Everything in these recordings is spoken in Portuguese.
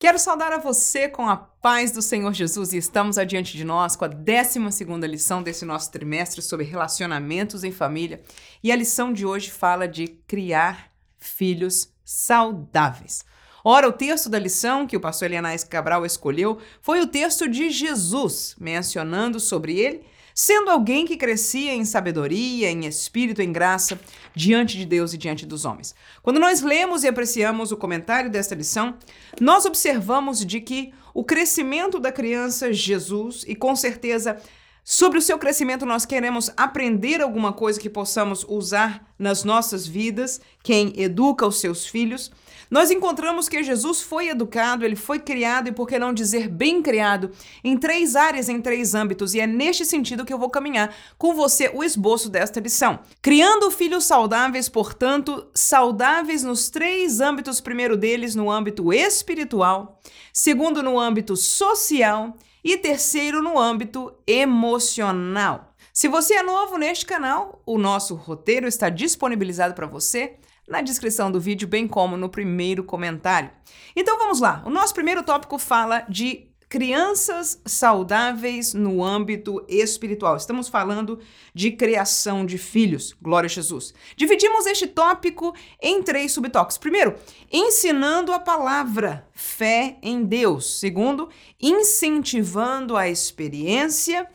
Quero saudar a você com a paz do Senhor Jesus e estamos adiante de nós com a 12 lição desse nosso trimestre sobre relacionamentos em família. E a lição de hoje fala de criar filhos saudáveis. Ora, o texto da lição que o pastor Elianais Cabral escolheu foi o texto de Jesus, mencionando sobre ele sendo alguém que crescia em sabedoria, em espírito, em graça, diante de Deus e diante dos homens. Quando nós lemos e apreciamos o comentário desta lição, nós observamos de que o crescimento da criança Jesus, e com certeza Sobre o seu crescimento, nós queremos aprender alguma coisa que possamos usar nas nossas vidas, quem educa os seus filhos. Nós encontramos que Jesus foi educado, ele foi criado e, por que não dizer bem criado, em três áreas, em três âmbitos, e é neste sentido que eu vou caminhar com você o esboço desta lição. Criando filhos saudáveis, portanto, saudáveis nos três âmbitos, primeiro deles no âmbito espiritual, segundo no âmbito social. E terceiro no âmbito emocional. Se você é novo neste canal, o nosso roteiro está disponibilizado para você na descrição do vídeo, bem como no primeiro comentário. Então vamos lá. O nosso primeiro tópico fala de crianças saudáveis no âmbito espiritual. Estamos falando de criação de filhos. Glória a Jesus. Dividimos este tópico em três subtópicos. Primeiro, ensinando a palavra, fé em Deus. Segundo, incentivando a experiência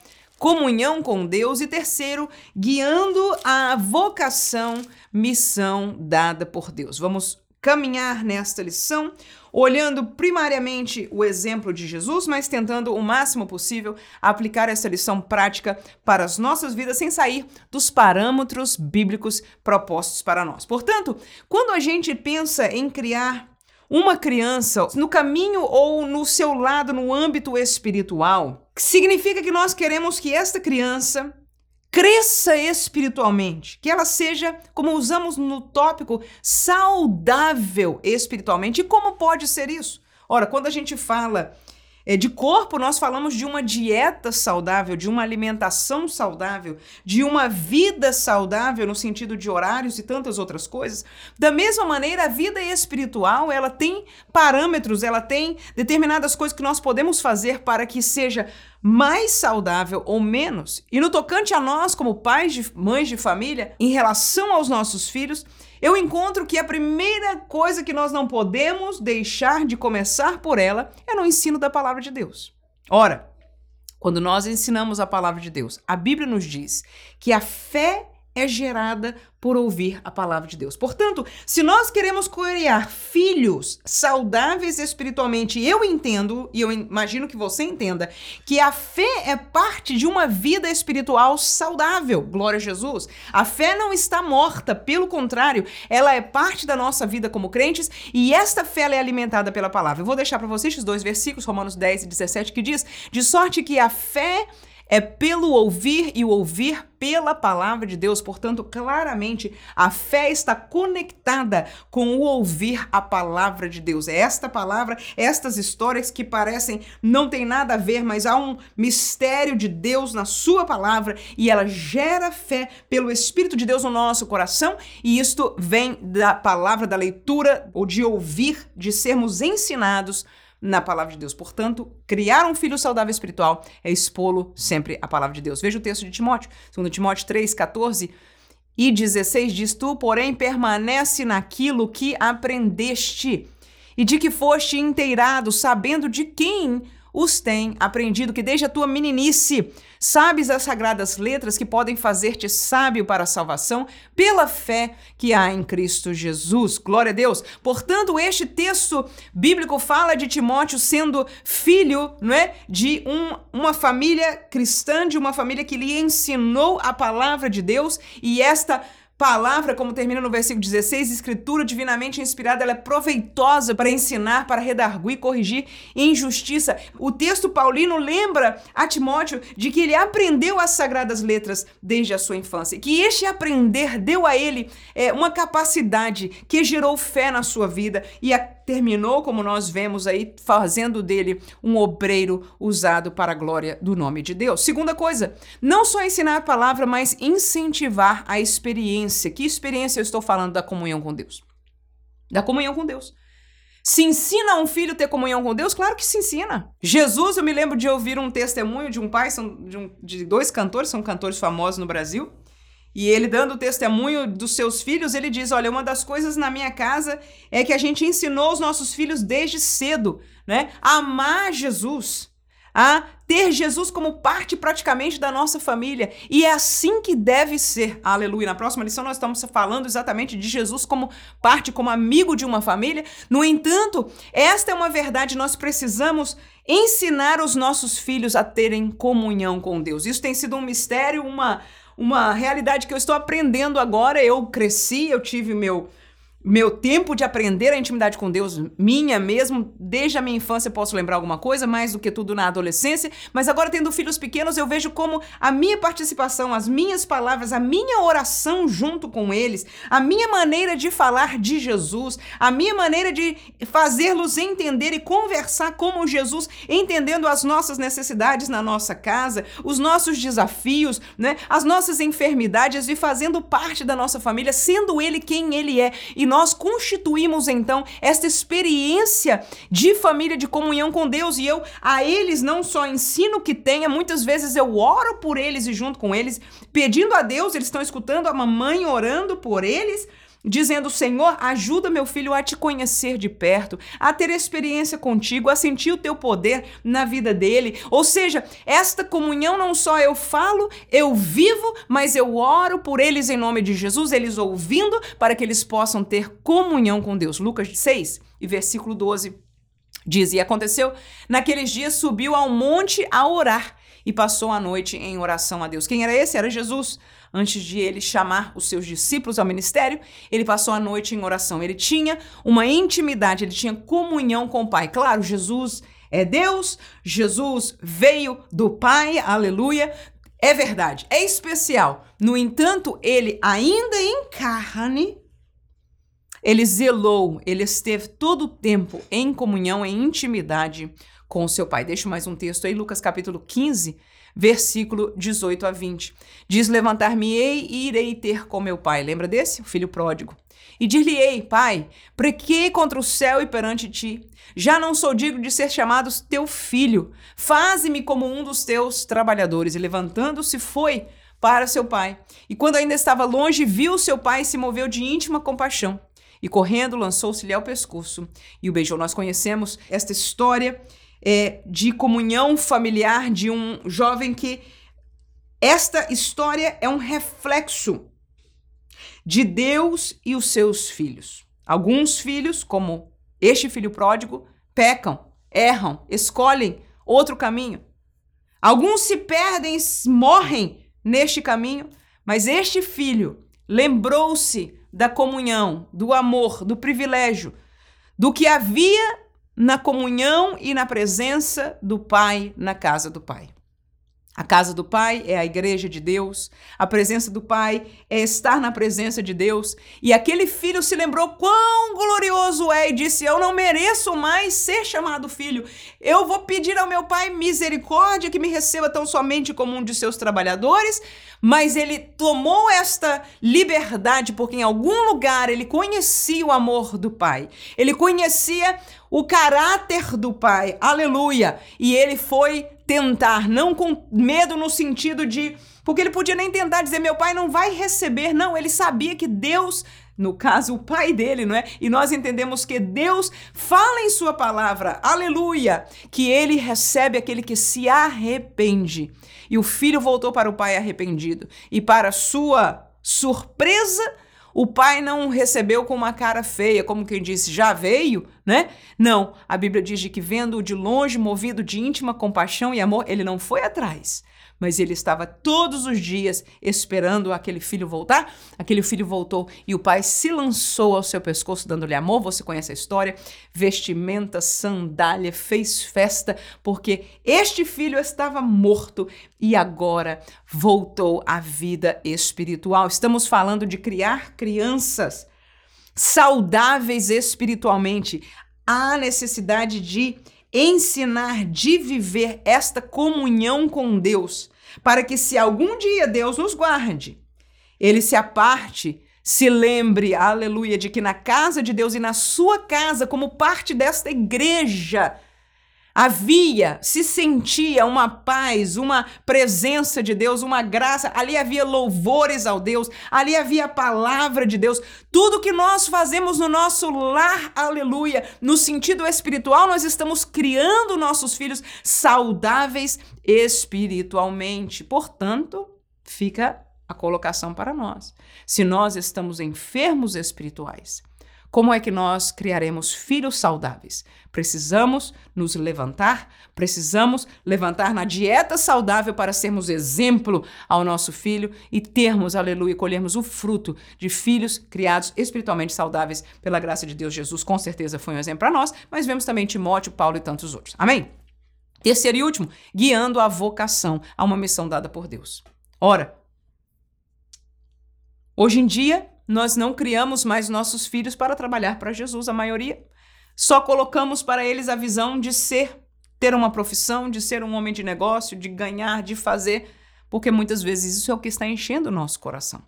comunhão com Deus e terceiro, guiando a vocação, missão dada por Deus. Vamos caminhar nesta lição, olhando primariamente o exemplo de Jesus, mas tentando o máximo possível aplicar essa lição prática para as nossas vidas sem sair dos parâmetros bíblicos propostos para nós. Portanto, quando a gente pensa em criar uma criança no caminho ou no seu lado no âmbito espiritual, significa que nós queremos que esta criança cresça espiritualmente, que ela seja, como usamos no tópico, saudável espiritualmente. E como pode ser isso? Ora, quando a gente fala de corpo, nós falamos de uma dieta saudável, de uma alimentação saudável, de uma vida saudável no sentido de horários e tantas outras coisas. Da mesma maneira, a vida espiritual, ela tem parâmetros, ela tem determinadas coisas que nós podemos fazer para que seja mais saudável ou menos. E no tocante a nós, como pais de mães de família, em relação aos nossos filhos, eu encontro que a primeira coisa que nós não podemos deixar de começar por ela é no ensino da palavra de Deus. Ora, quando nós ensinamos a palavra de Deus, a Bíblia nos diz que a fé é gerada por ouvir a palavra de Deus. Portanto, se nós queremos criar filhos saudáveis espiritualmente, eu entendo, e eu imagino que você entenda, que a fé é parte de uma vida espiritual saudável. Glória a Jesus. A fé não está morta, pelo contrário, ela é parte da nossa vida como crentes e esta fé é alimentada pela palavra. Eu vou deixar para vocês esses dois versículos, Romanos 10 e 17, que diz: de sorte que a fé é pelo ouvir e o ouvir pela palavra de Deus. Portanto, claramente, a fé está conectada com o ouvir a palavra de Deus. É esta palavra, estas histórias que parecem não tem nada a ver, mas há um mistério de Deus na sua palavra e ela gera fé pelo Espírito de Deus no nosso coração, e isto vem da palavra da leitura ou de ouvir, de sermos ensinados na palavra de Deus. Portanto, criar um filho saudável espiritual é expô-lo sempre à palavra de Deus. Veja o texto de Timóteo, 2 Timóteo 3, 14 e 16 diz: Tu, porém, permanece naquilo que aprendeste e de que foste inteirado, sabendo de quem os tem aprendido, que desde a tua meninice sabes as sagradas letras que podem fazer-te sábio para a salvação pela fé que há em Cristo Jesus. Glória a Deus. Portanto, este texto bíblico fala de Timóteo sendo filho, não é, de um, uma família cristã, de uma família que lhe ensinou a palavra de Deus e esta Palavra, como termina no versículo 16, escritura divinamente inspirada, ela é proveitosa para ensinar, para redarguir, corrigir injustiça. O texto paulino lembra a Timóteo de que ele aprendeu as sagradas letras desde a sua infância, que este aprender deu a ele é, uma capacidade que gerou fé na sua vida e a terminou, como nós vemos aí, fazendo dele um obreiro usado para a glória do nome de Deus. Segunda coisa, não só ensinar a palavra, mas incentivar a experiência. Que experiência eu estou falando da comunhão com Deus? Da comunhão com Deus. Se ensina um filho a ter comunhão com Deus? Claro que se ensina. Jesus, eu me lembro de ouvir um testemunho de um pai, são de, um, de dois cantores, são cantores famosos no Brasil, e ele dando testemunho dos seus filhos, ele diz: Olha, uma das coisas na minha casa é que a gente ensinou os nossos filhos desde cedo, né? A amar Jesus a ter Jesus como parte praticamente da nossa família. E é assim que deve ser. Aleluia. Na próxima lição nós estamos falando exatamente de Jesus como parte, como amigo de uma família. No entanto, esta é uma verdade, nós precisamos ensinar os nossos filhos a terem comunhão com Deus. Isso tem sido um mistério, uma uma realidade que eu estou aprendendo agora. Eu cresci, eu tive meu meu tempo de aprender a intimidade com Deus, minha mesmo, desde a minha infância posso lembrar alguma coisa, mais do que tudo na adolescência, mas agora tendo filhos pequenos, eu vejo como a minha participação, as minhas palavras, a minha oração junto com eles, a minha maneira de falar de Jesus, a minha maneira de fazê-los entender e conversar como Jesus, entendendo as nossas necessidades na nossa casa, os nossos desafios, né, as nossas enfermidades e fazendo parte da nossa família, sendo ele quem ele é. E nós constituímos então esta experiência de família, de comunhão com Deus. E eu a eles não só ensino que tenha, muitas vezes eu oro por eles e junto com eles, pedindo a Deus, eles estão escutando a mamãe orando por eles dizendo: Senhor, ajuda meu filho a te conhecer de perto, a ter experiência contigo, a sentir o teu poder na vida dele. Ou seja, esta comunhão não só eu falo, eu vivo, mas eu oro por eles em nome de Jesus, eles ouvindo, para que eles possam ter comunhão com Deus. Lucas 6 e versículo 12 diz: E aconteceu, naqueles dias subiu ao monte a orar e passou a noite em oração a Deus. Quem era esse? Era Jesus. Antes de ele chamar os seus discípulos ao ministério, ele passou a noite em oração. Ele tinha uma intimidade, ele tinha comunhão com o Pai. Claro, Jesus é Deus, Jesus veio do Pai, aleluia. É verdade, é especial. No entanto, ele ainda em carne, ele zelou, ele esteve todo o tempo em comunhão, em intimidade com o seu pai. Deixa mais um texto aí, Lucas capítulo 15, versículo 18 a 20. Diz: Levantar-me-ei e irei ter com meu pai. Lembra desse? O filho pródigo. E dir-lhe-ei, pai, prequei contra o céu e perante ti. Já não sou digno de ser chamado teu filho. Faze-me como um dos teus trabalhadores. E levantando-se, foi para seu pai. E quando ainda estava longe, viu seu pai e se moveu de íntima compaixão. E correndo, lançou-se-lhe ao pescoço e o beijou. Nós conhecemos esta história é, de comunhão familiar de um jovem que esta história é um reflexo de Deus e os seus filhos. Alguns filhos, como este filho pródigo, pecam, erram, escolhem outro caminho. Alguns se perdem, morrem neste caminho, mas este filho lembrou-se da comunhão, do amor, do privilégio, do que havia na comunhão e na presença do Pai na casa do Pai. A casa do Pai é a igreja de Deus, a presença do Pai é estar na presença de Deus. E aquele filho se lembrou quão glorioso é e disse: Eu não mereço mais ser chamado filho. Eu vou pedir ao meu Pai misericórdia que me receba tão somente como um de seus trabalhadores. Mas ele tomou esta liberdade porque em algum lugar ele conhecia o amor do Pai, ele conhecia o caráter do Pai, aleluia. E ele foi tentar, não com medo no sentido de. Porque ele podia nem tentar dizer, meu pai não vai receber. Não, ele sabia que Deus no caso, o pai dele, não é? E nós entendemos que Deus fala em sua palavra, aleluia, que ele recebe aquele que se arrepende. E o filho voltou para o pai arrependido. E para sua surpresa, o pai não recebeu com uma cara feia, como quem disse, já veio, né? Não, a Bíblia diz que vendo-o de longe, movido de íntima compaixão e amor, ele não foi atrás, mas ele estava todos os dias esperando aquele filho voltar. Aquele filho voltou e o pai se lançou ao seu pescoço, dando-lhe amor. Você conhece a história? Vestimenta, sandália, fez festa, porque este filho estava morto e agora voltou à vida espiritual. Estamos falando de criar crianças saudáveis espiritualmente. Há necessidade de ensinar de viver esta comunhão com Deus, para que se algum dia Deus nos guarde, ele se aparte se lembre, aleluia, de que na casa de Deus e na sua casa, como parte desta igreja, havia, se sentia uma paz, uma presença de Deus, uma graça, ali havia louvores ao Deus, ali havia a palavra de Deus. Tudo que nós fazemos no nosso lar, aleluia, no sentido espiritual, nós estamos criando nossos filhos saudáveis espiritualmente. Portanto, fica a colocação para nós. Se nós estamos enfermos espirituais, como é que nós criaremos filhos saudáveis? Precisamos nos levantar, precisamos levantar na dieta saudável para sermos exemplo ao nosso filho e termos, aleluia, colhermos o fruto de filhos criados espiritualmente saudáveis pela graça de Deus. Jesus com certeza foi um exemplo para nós, mas vemos também Timóteo, Paulo e tantos outros. Amém? Terceiro e último, guiando a vocação a uma missão dada por Deus. Ora, hoje em dia, nós não criamos mais nossos filhos para trabalhar para Jesus, a maioria. Só colocamos para eles a visão de ser, ter uma profissão, de ser um homem de negócio, de ganhar, de fazer, porque muitas vezes isso é o que está enchendo o nosso coração.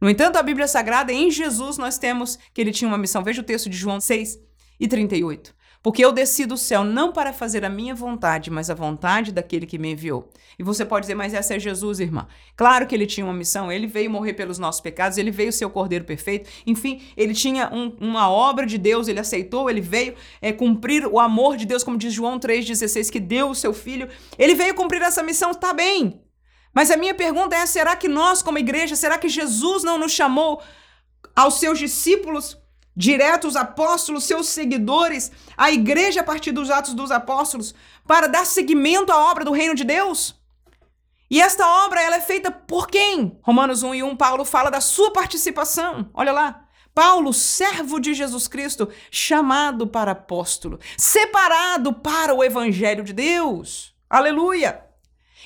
No entanto, a Bíblia Sagrada, em Jesus, nós temos que ele tinha uma missão. Veja o texto de João 6 e 38. Porque eu desci do céu não para fazer a minha vontade, mas a vontade daquele que me enviou. E você pode dizer, mas essa é Jesus, irmã. Claro que ele tinha uma missão, ele veio morrer pelos nossos pecados, ele veio ser o Cordeiro Perfeito. Enfim, ele tinha um, uma obra de Deus, ele aceitou, ele veio é, cumprir o amor de Deus, como diz João 3,16, que deu o seu filho. Ele veio cumprir essa missão, tá bem. Mas a minha pergunta é: será que nós, como igreja, será que Jesus não nos chamou aos seus discípulos direto os apóstolos, seus seguidores, a igreja a partir dos Atos dos Apóstolos, para dar seguimento à obra do reino de Deus? E esta obra ela é feita por quem? Romanos 1 e 1, Paulo fala da sua participação. Olha lá. Paulo, servo de Jesus Cristo, chamado para apóstolo, separado para o evangelho de Deus. Aleluia!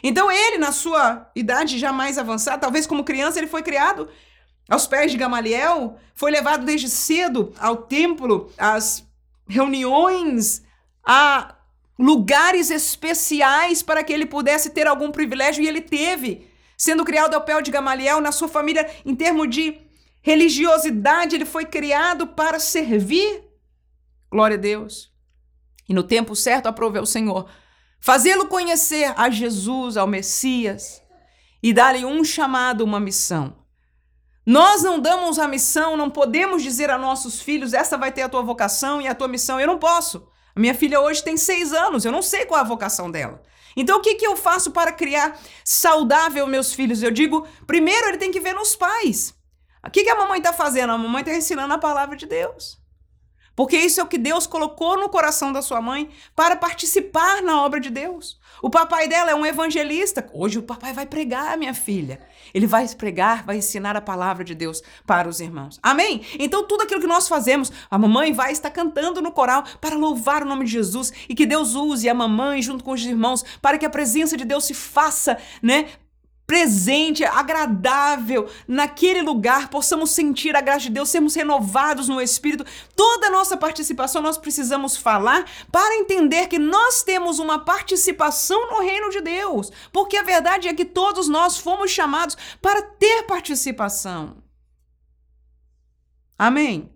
Então ele, na sua idade já mais avançada, talvez como criança, ele foi criado aos pés de Gamaliel, foi levado desde cedo ao templo, às reuniões, a lugares especiais para que ele pudesse ter algum privilégio e ele teve. Sendo criado ao pé de Gamaliel, na sua família, em termos de religiosidade, ele foi criado para servir. Glória a Deus. E no tempo certo, aprove ao Senhor fazê-lo conhecer a Jesus, ao Messias, e dar-lhe um chamado, uma missão. Nós não damos a missão, não podemos dizer a nossos filhos, essa vai ter a tua vocação e a tua missão. Eu não posso. A minha filha hoje tem seis anos, eu não sei qual é a vocação dela. Então, o que, que eu faço para criar saudável meus filhos? Eu digo, primeiro ele tem que ver nos pais. O que, que a mamãe está fazendo? A mamãe está ensinando a palavra de Deus. Porque isso é o que Deus colocou no coração da sua mãe para participar na obra de Deus. O papai dela é um evangelista. Hoje o papai vai pregar, minha filha. Ele vai pregar, vai ensinar a palavra de Deus para os irmãos. Amém? Então, tudo aquilo que nós fazemos, a mamãe vai estar cantando no coral para louvar o nome de Jesus e que Deus use a mamãe junto com os irmãos para que a presença de Deus se faça, né? Presente, agradável naquele lugar, possamos sentir a graça de Deus, sermos renovados no Espírito. Toda a nossa participação nós precisamos falar para entender que nós temos uma participação no reino de Deus, porque a verdade é que todos nós fomos chamados para ter participação. Amém?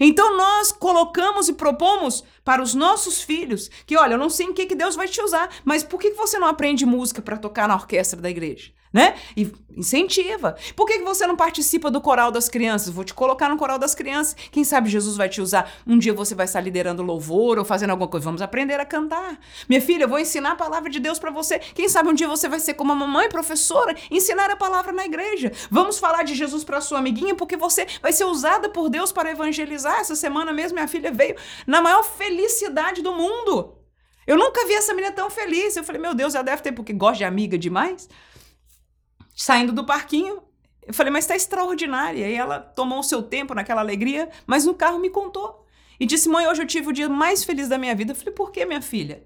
Então nós colocamos e propomos para os nossos filhos que, olha, eu não sei em que, que Deus vai te usar, mas por que você não aprende música para tocar na orquestra da igreja? né? E incentiva. Por que, que você não participa do coral das crianças? Vou te colocar no coral das crianças. Quem sabe Jesus vai te usar. Um dia você vai estar liderando louvor ou fazendo alguma coisa. Vamos aprender a cantar. Minha filha, eu vou ensinar a palavra de Deus para você. Quem sabe um dia você vai ser como a mamãe professora, ensinar a palavra na igreja. Vamos falar de Jesus para sua amiguinha, porque você vai ser usada por Deus para evangelizar. Essa semana mesmo minha filha veio na maior felicidade do mundo. Eu nunca vi essa menina tão feliz. Eu falei, meu Deus, ela deve ter porque gosta de amiga demais saindo do parquinho, eu falei, mas está extraordinária. E ela tomou o seu tempo naquela alegria, mas no carro me contou. E disse, mãe, hoje eu tive o dia mais feliz da minha vida. Eu falei, por que, minha filha?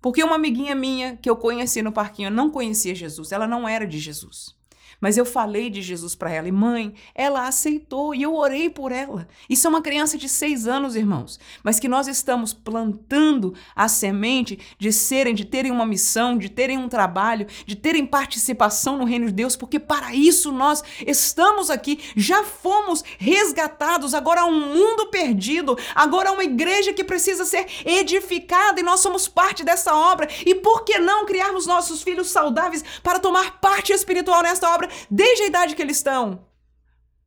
Porque uma amiguinha minha que eu conheci no parquinho não conhecia Jesus, ela não era de Jesus. Mas eu falei de Jesus para ela e mãe, ela aceitou e eu orei por ela. Isso é uma criança de seis anos, irmãos, mas que nós estamos plantando a semente de serem, de terem uma missão, de terem um trabalho, de terem participação no reino de Deus, porque para isso nós estamos aqui, já fomos resgatados, agora há um mundo perdido, agora há uma igreja que precisa ser edificada e nós somos parte dessa obra. E por que não criarmos nossos filhos saudáveis para tomar parte espiritual nesta obra desde a idade que eles estão?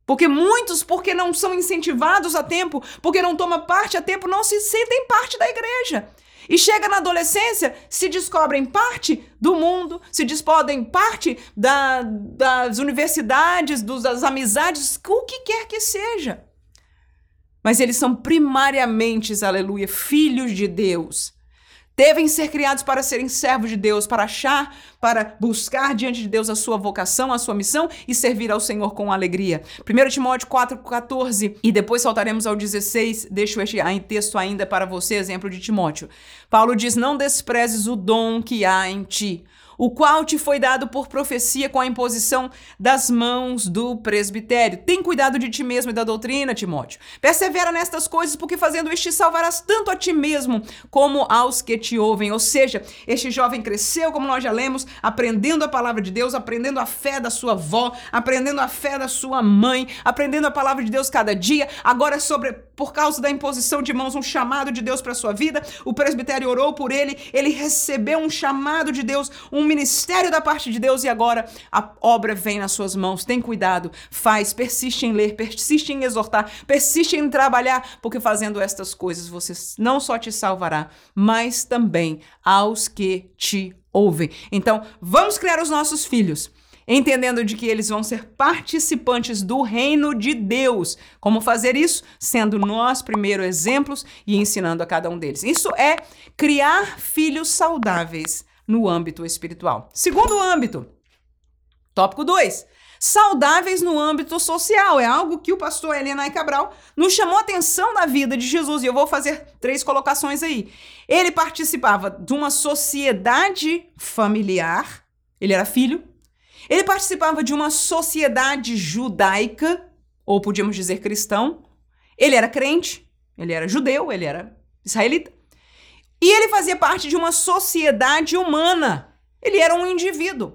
Porque muitos, porque não são incentivados a tempo, porque não tomam parte a tempo, não se sentem parte da igreja. E chega na adolescência, se descobrem parte do mundo, se descobrem parte da, das universidades, dos, das amizades, o que quer que seja. Mas eles são primariamente, aleluia, filhos de Deus devem ser criados para serem servos de Deus, para achar, para buscar diante de Deus a sua vocação, a sua missão e servir ao Senhor com alegria. 1 Timóteo 4,14 e depois saltaremos ao 16, deixo este em texto ainda para você, exemplo de Timóteo. Paulo diz: Não desprezes o dom que há em ti o qual te foi dado por profecia com a imposição das mãos do presbitério. Tem cuidado de ti mesmo e da doutrina, Timóteo. Persevera nestas coisas, porque fazendo isto salvarás tanto a ti mesmo como aos que te ouvem. Ou seja, este jovem cresceu, como nós já lemos, aprendendo a palavra de Deus, aprendendo a fé da sua avó, aprendendo a fé da sua mãe, aprendendo a palavra de Deus cada dia. Agora, sobre por causa da imposição de mãos, um chamado de Deus para sua vida, o presbitério orou por ele, ele recebeu um chamado de Deus, um um ministério da parte de Deus e agora a obra vem nas suas mãos. Tem cuidado, faz, persiste em ler, persiste em exortar, persiste em trabalhar, porque fazendo estas coisas você não só te salvará, mas também aos que te ouvem. Então, vamos criar os nossos filhos entendendo de que eles vão ser participantes do reino de Deus. Como fazer isso? Sendo nós primeiro exemplos e ensinando a cada um deles. Isso é criar filhos saudáveis no âmbito espiritual. Segundo âmbito, tópico 2. Saudáveis no âmbito social. É algo que o pastor Helena Cabral nos chamou a atenção na vida de Jesus. E eu vou fazer três colocações aí. Ele participava de uma sociedade familiar. Ele era filho. Ele participava de uma sociedade judaica, ou podíamos dizer cristão. Ele era crente, ele era judeu, ele era israelita. E ele fazia parte de uma sociedade humana. Ele era um indivíduo.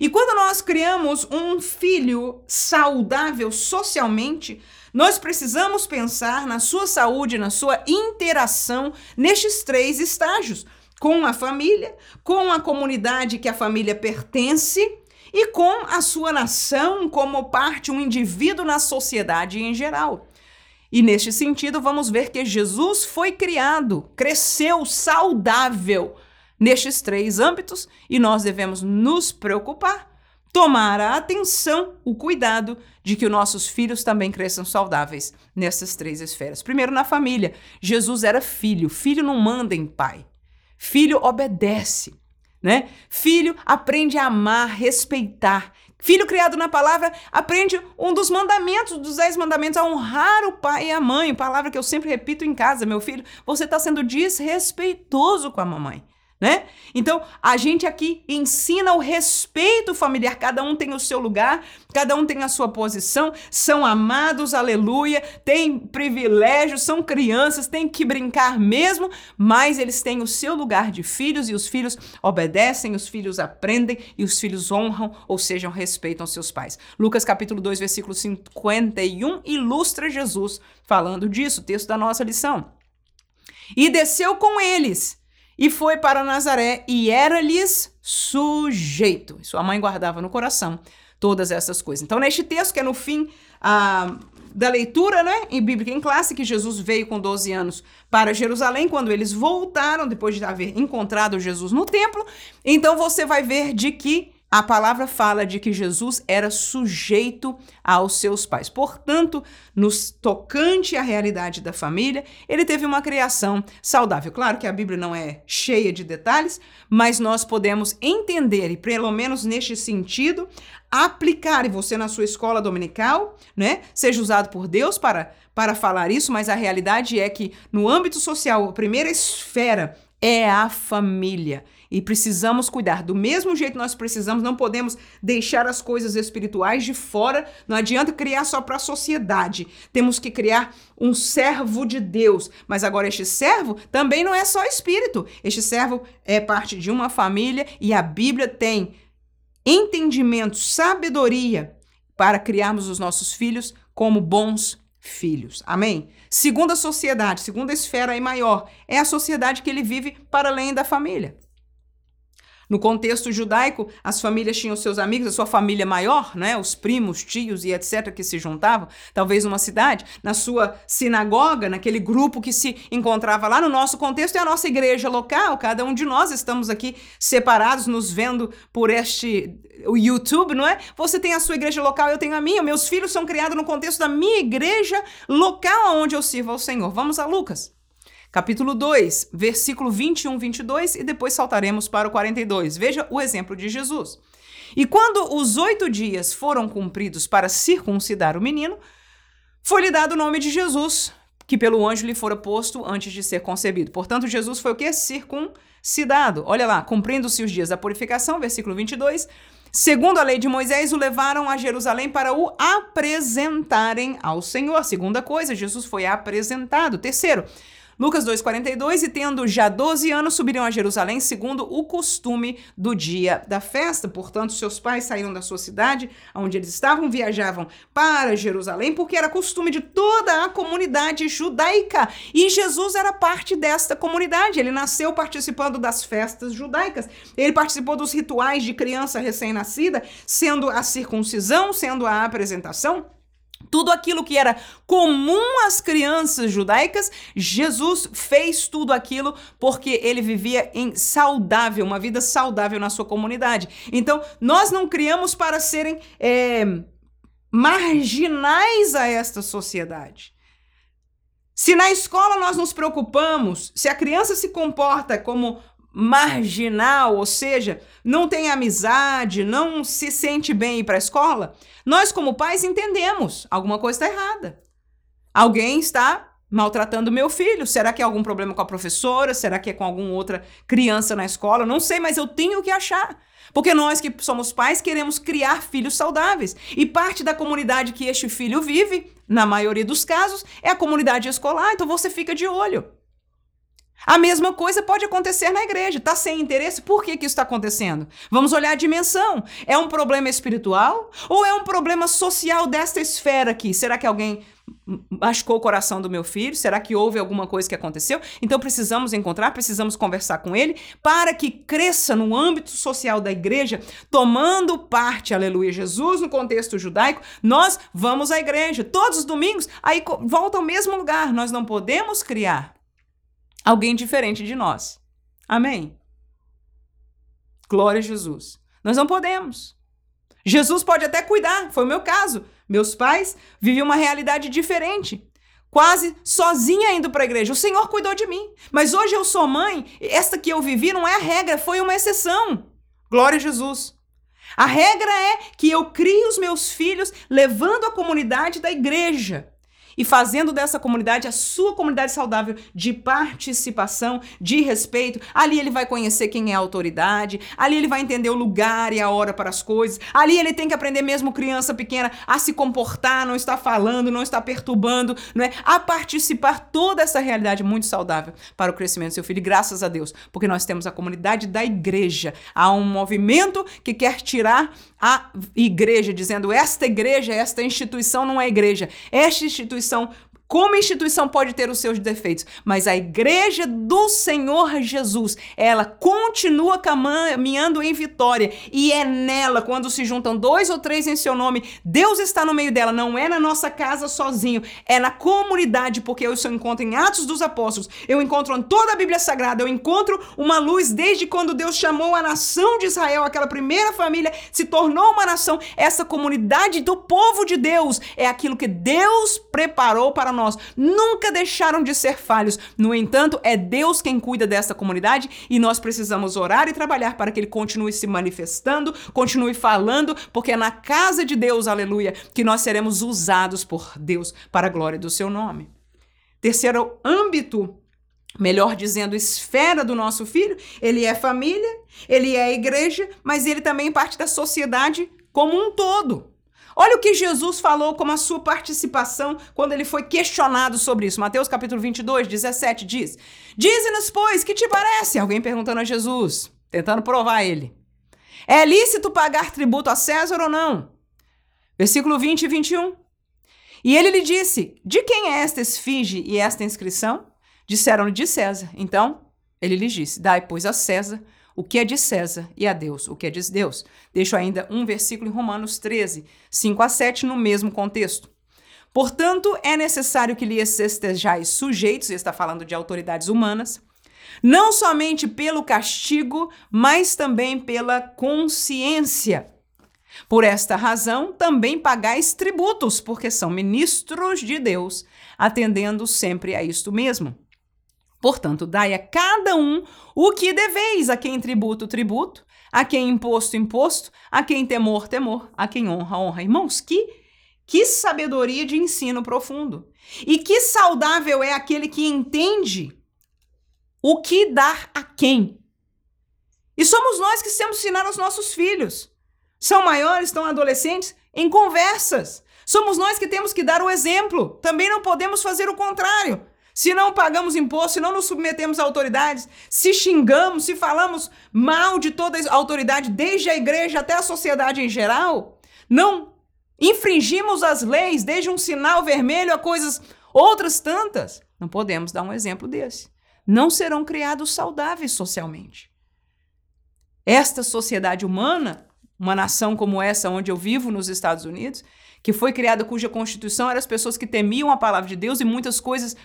E quando nós criamos um filho saudável socialmente, nós precisamos pensar na sua saúde, na sua interação nestes três estágios: com a família, com a comunidade que a família pertence e com a sua nação como parte, um indivíduo na sociedade em geral. E neste sentido, vamos ver que Jesus foi criado, cresceu saudável nestes três âmbitos e nós devemos nos preocupar, tomar a atenção, o cuidado de que os nossos filhos também cresçam saudáveis nessas três esferas. Primeiro, na família. Jesus era filho, filho não manda em pai. Filho obedece, né? Filho aprende a amar, respeitar Filho criado na palavra aprende um dos mandamentos, dos dez mandamentos, a honrar o pai e a mãe. Palavra que eu sempre repito em casa, meu filho. Você está sendo desrespeitoso com a mamãe né? Então, a gente aqui ensina o respeito familiar, cada um tem o seu lugar, cada um tem a sua posição, são amados, aleluia, têm privilégios, são crianças, têm que brincar mesmo, mas eles têm o seu lugar de filhos e os filhos obedecem, os filhos aprendem e os filhos honram, ou seja, respeitam seus pais. Lucas capítulo 2, versículo 51 ilustra Jesus falando disso, texto da nossa lição. E desceu com eles e foi para Nazaré e era-lhes sujeito. Sua mãe guardava no coração todas essas coisas. Então, neste texto, que é no fim ah, da leitura, né, em Bíblica em classe, que Jesus veio com 12 anos para Jerusalém, quando eles voltaram, depois de haver encontrado Jesus no templo, então você vai ver de que a palavra fala de que Jesus era sujeito aos seus pais. Portanto, nos tocante à realidade da família, ele teve uma criação saudável. Claro que a Bíblia não é cheia de detalhes, mas nós podemos entender e pelo menos neste sentido aplicar e você na sua escola dominical, né, seja usado por Deus para para falar isso, mas a realidade é que no âmbito social, a primeira esfera é a família. E precisamos cuidar. Do mesmo jeito nós precisamos, não podemos deixar as coisas espirituais de fora. Não adianta criar só para a sociedade. Temos que criar um servo de Deus. Mas agora, este servo também não é só espírito. Este servo é parte de uma família e a Bíblia tem entendimento, sabedoria para criarmos os nossos filhos como bons filhos. Amém? Segunda sociedade, segunda esfera aí maior, é a sociedade que ele vive para além da família. No contexto judaico, as famílias tinham seus amigos, a sua família maior, né? os primos, tios e etc., que se juntavam, talvez numa cidade, na sua sinagoga, naquele grupo que se encontrava lá. No nosso contexto, é a nossa igreja local, cada um de nós estamos aqui separados, nos vendo por este o YouTube, não é? Você tem a sua igreja local, eu tenho a minha. Meus filhos são criados no contexto da minha igreja local onde eu sirvo ao Senhor. Vamos a Lucas capítulo 2, versículo 21, 22, e depois saltaremos para o 42. Veja o exemplo de Jesus. E quando os oito dias foram cumpridos para circuncidar o menino, foi-lhe dado o nome de Jesus, que pelo anjo lhe fora posto antes de ser concebido. Portanto, Jesus foi o que? Circuncidado. Olha lá, cumprindo-se os dias da purificação, versículo 22. Segundo a lei de Moisés, o levaram a Jerusalém para o apresentarem ao Senhor. Segunda coisa, Jesus foi apresentado. Terceiro, Lucas 2,42, e tendo já 12 anos, subiriam a Jerusalém, segundo o costume do dia da festa. Portanto, seus pais saíram da sua cidade, onde eles estavam, viajavam para Jerusalém, porque era costume de toda a comunidade judaica. E Jesus era parte desta comunidade. Ele nasceu participando das festas judaicas. Ele participou dos rituais de criança recém-nascida, sendo a circuncisão, sendo a apresentação. Tudo aquilo que era comum às crianças judaicas, Jesus fez tudo aquilo porque ele vivia em saudável, uma vida saudável na sua comunidade. Então, nós não criamos para serem é, marginais a esta sociedade. Se na escola nós nos preocupamos, se a criança se comporta como marginal, ou seja, não tem amizade, não se sente bem ir para a escola, nós como pais entendemos, alguma coisa está errada. Alguém está maltratando meu filho. Será que é algum problema com a professora? Será que é com alguma outra criança na escola? Não sei, mas eu tenho que achar. Porque nós que somos pais queremos criar filhos saudáveis. E parte da comunidade que este filho vive, na maioria dos casos, é a comunidade escolar. Então você fica de olho. A mesma coisa pode acontecer na igreja. Está sem interesse? Por que, que isso está acontecendo? Vamos olhar a dimensão. É um problema espiritual ou é um problema social desta esfera aqui? Será que alguém machucou o coração do meu filho? Será que houve alguma coisa que aconteceu? Então precisamos encontrar, precisamos conversar com ele para que cresça no âmbito social da igreja, tomando parte, aleluia, Jesus no contexto judaico. Nós vamos à igreja todos os domingos, aí volta ao mesmo lugar. Nós não podemos criar alguém diferente de nós. Amém? Glória a Jesus. Nós não podemos. Jesus pode até cuidar, foi o meu caso. Meus pais viviam uma realidade diferente. Quase sozinha indo para a igreja. O Senhor cuidou de mim. Mas hoje eu sou mãe, esta que eu vivi não é a regra, foi uma exceção. Glória a Jesus. A regra é que eu crio os meus filhos levando a comunidade da igreja e fazendo dessa comunidade a sua comunidade saudável de participação, de respeito. Ali ele vai conhecer quem é a autoridade, ali ele vai entender o lugar e a hora para as coisas. Ali ele tem que aprender mesmo criança pequena a se comportar, não estar falando, não estar perturbando, não é? A participar toda essa realidade muito saudável para o crescimento do seu filho. E graças a Deus, porque nós temos a comunidade da igreja. Há um movimento que quer tirar a igreja, dizendo esta igreja, esta instituição não é igreja. Esta instituição são como instituição pode ter os seus defeitos, mas a igreja do Senhor Jesus, ela continua caminhando em vitória e é nela, quando se juntam dois ou três em seu nome, Deus está no meio dela, não é na nossa casa sozinho, é na comunidade, porque eu encontro em Atos dos Apóstolos, eu encontro em toda a Bíblia Sagrada, eu encontro uma luz desde quando Deus chamou a nação de Israel, aquela primeira família se tornou uma nação, essa comunidade do povo de Deus é aquilo que Deus preparou para nós nunca deixaram de ser falhos. No entanto, é Deus quem cuida dessa comunidade e nós precisamos orar e trabalhar para que ele continue se manifestando, continue falando, porque é na casa de Deus, aleluia, que nós seremos usados por Deus para a glória do seu nome. Terceiro âmbito melhor dizendo, esfera do nosso filho. Ele é família, ele é igreja, mas ele também parte da sociedade como um todo. Olha o que Jesus falou como a sua participação quando ele foi questionado sobre isso. Mateus capítulo 22, 17 diz: Dize-nos, pois, que te parece? Alguém perguntando a Jesus, tentando provar ele. É lícito pagar tributo a César ou não? Versículo 20 e 21. E ele lhe disse: De quem é esta esfinge e esta inscrição? Disseram-lhe de César. Então ele lhes disse: Dai, pois, a César o que é de César e a Deus o que é de Deus. Deixo ainda um versículo em Romanos 13, 5 a 7, no mesmo contexto. Portanto, é necessário que lhes estejais sujeitos, está falando de autoridades humanas, não somente pelo castigo, mas também pela consciência. Por esta razão, também pagais tributos, porque são ministros de Deus, atendendo sempre a isto mesmo. Portanto, dai a cada um o que deveis, a quem tributo, tributo, a quem imposto, imposto, a quem temor, temor, a quem honra, honra. Irmãos, que, que sabedoria de ensino profundo. E que saudável é aquele que entende o que dar a quem. E somos nós que temos que ensinar aos nossos filhos. São maiores, estão adolescentes, em conversas. Somos nós que temos que dar o exemplo. Também não podemos fazer o contrário se não pagamos imposto, se não nos submetemos a autoridades, se xingamos, se falamos mal de toda a autoridade, desde a igreja até a sociedade em geral, não infringimos as leis, desde um sinal vermelho a coisas outras tantas, não podemos dar um exemplo desse. Não serão criados saudáveis socialmente. Esta sociedade humana, uma nação como essa onde eu vivo nos Estados Unidos, que foi criada cuja constituição eram as pessoas que temiam a palavra de Deus e muitas coisas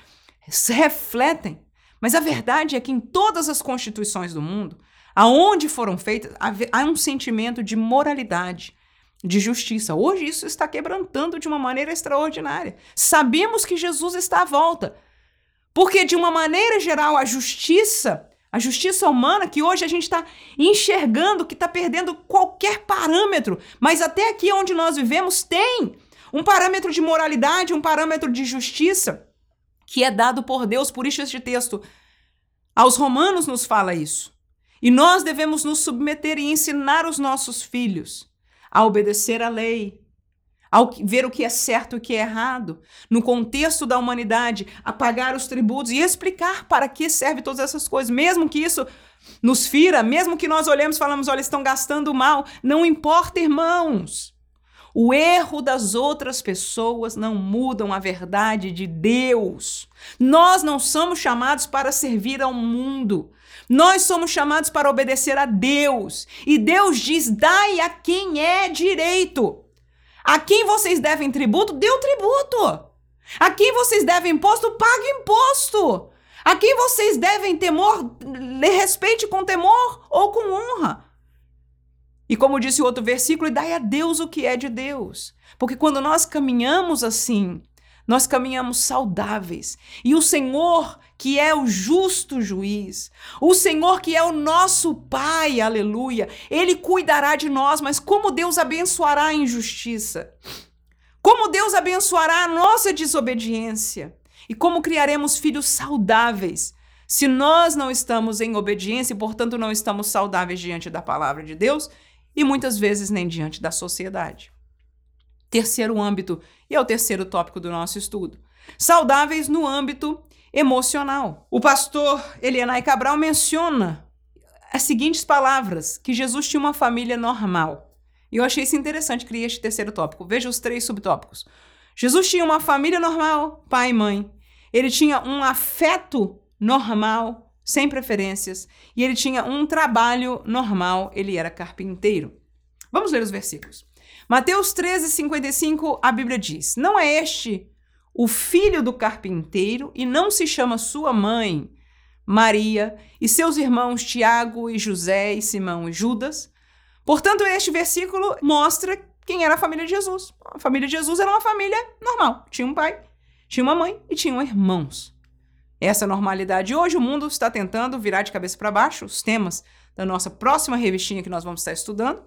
refletem. Mas a verdade é que em todas as constituições do mundo, aonde foram feitas, há um sentimento de moralidade, de justiça. Hoje isso está quebrantando de uma maneira extraordinária. Sabemos que Jesus está à volta. Porque, de uma maneira geral, a justiça, a justiça humana, que hoje a gente está enxergando que está perdendo qualquer parâmetro, mas até aqui onde nós vivemos tem um parâmetro de moralidade, um parâmetro de justiça que é dado por Deus, por isso este texto aos Romanos nos fala isso. E nós devemos nos submeter e ensinar os nossos filhos a obedecer à lei, a ver o que é certo e o que é errado, no contexto da humanidade, a pagar os tributos e explicar para que serve todas essas coisas, mesmo que isso nos fira, mesmo que nós olhemos e falamos, olha, estão gastando mal, não importa, irmãos. O erro das outras pessoas não mudam a verdade de Deus. Nós não somos chamados para servir ao mundo. Nós somos chamados para obedecer a Deus. E Deus diz: dai a quem é direito. A quem vocês devem tributo, dê o tributo. A quem vocês devem imposto, pague imposto. A quem vocês devem temor, respeite com temor ou com honra. E como disse o outro versículo, e dai a Deus o que é de Deus. Porque quando nós caminhamos assim, nós caminhamos saudáveis. E o Senhor, que é o justo juiz, o Senhor que é o nosso Pai, aleluia, ele cuidará de nós, mas como Deus abençoará a injustiça? Como Deus abençoará a nossa desobediência? E como criaremos filhos saudáveis? Se nós não estamos em obediência e, portanto, não estamos saudáveis diante da palavra de Deus, e muitas vezes nem diante da sociedade. Terceiro âmbito, e é o terceiro tópico do nosso estudo: saudáveis no âmbito emocional. O pastor Elianai Cabral menciona as seguintes palavras: que Jesus tinha uma família normal. E eu achei isso interessante, criei este terceiro tópico. Veja os três subtópicos. Jesus tinha uma família normal, pai e mãe. Ele tinha um afeto normal, sem preferências, e ele tinha um trabalho normal, ele era carpinteiro. Vamos ler os versículos. Mateus 13, 55, a Bíblia diz: Não é este o filho do carpinteiro, e não se chama sua mãe Maria, e seus irmãos Tiago e José e Simão e Judas? Portanto, este versículo mostra quem era a família de Jesus. A família de Jesus era uma família normal. Tinha um pai, tinha uma mãe e tinham irmãos essa normalidade. Hoje o mundo está tentando virar de cabeça para baixo os temas da nossa próxima revistinha que nós vamos estar estudando.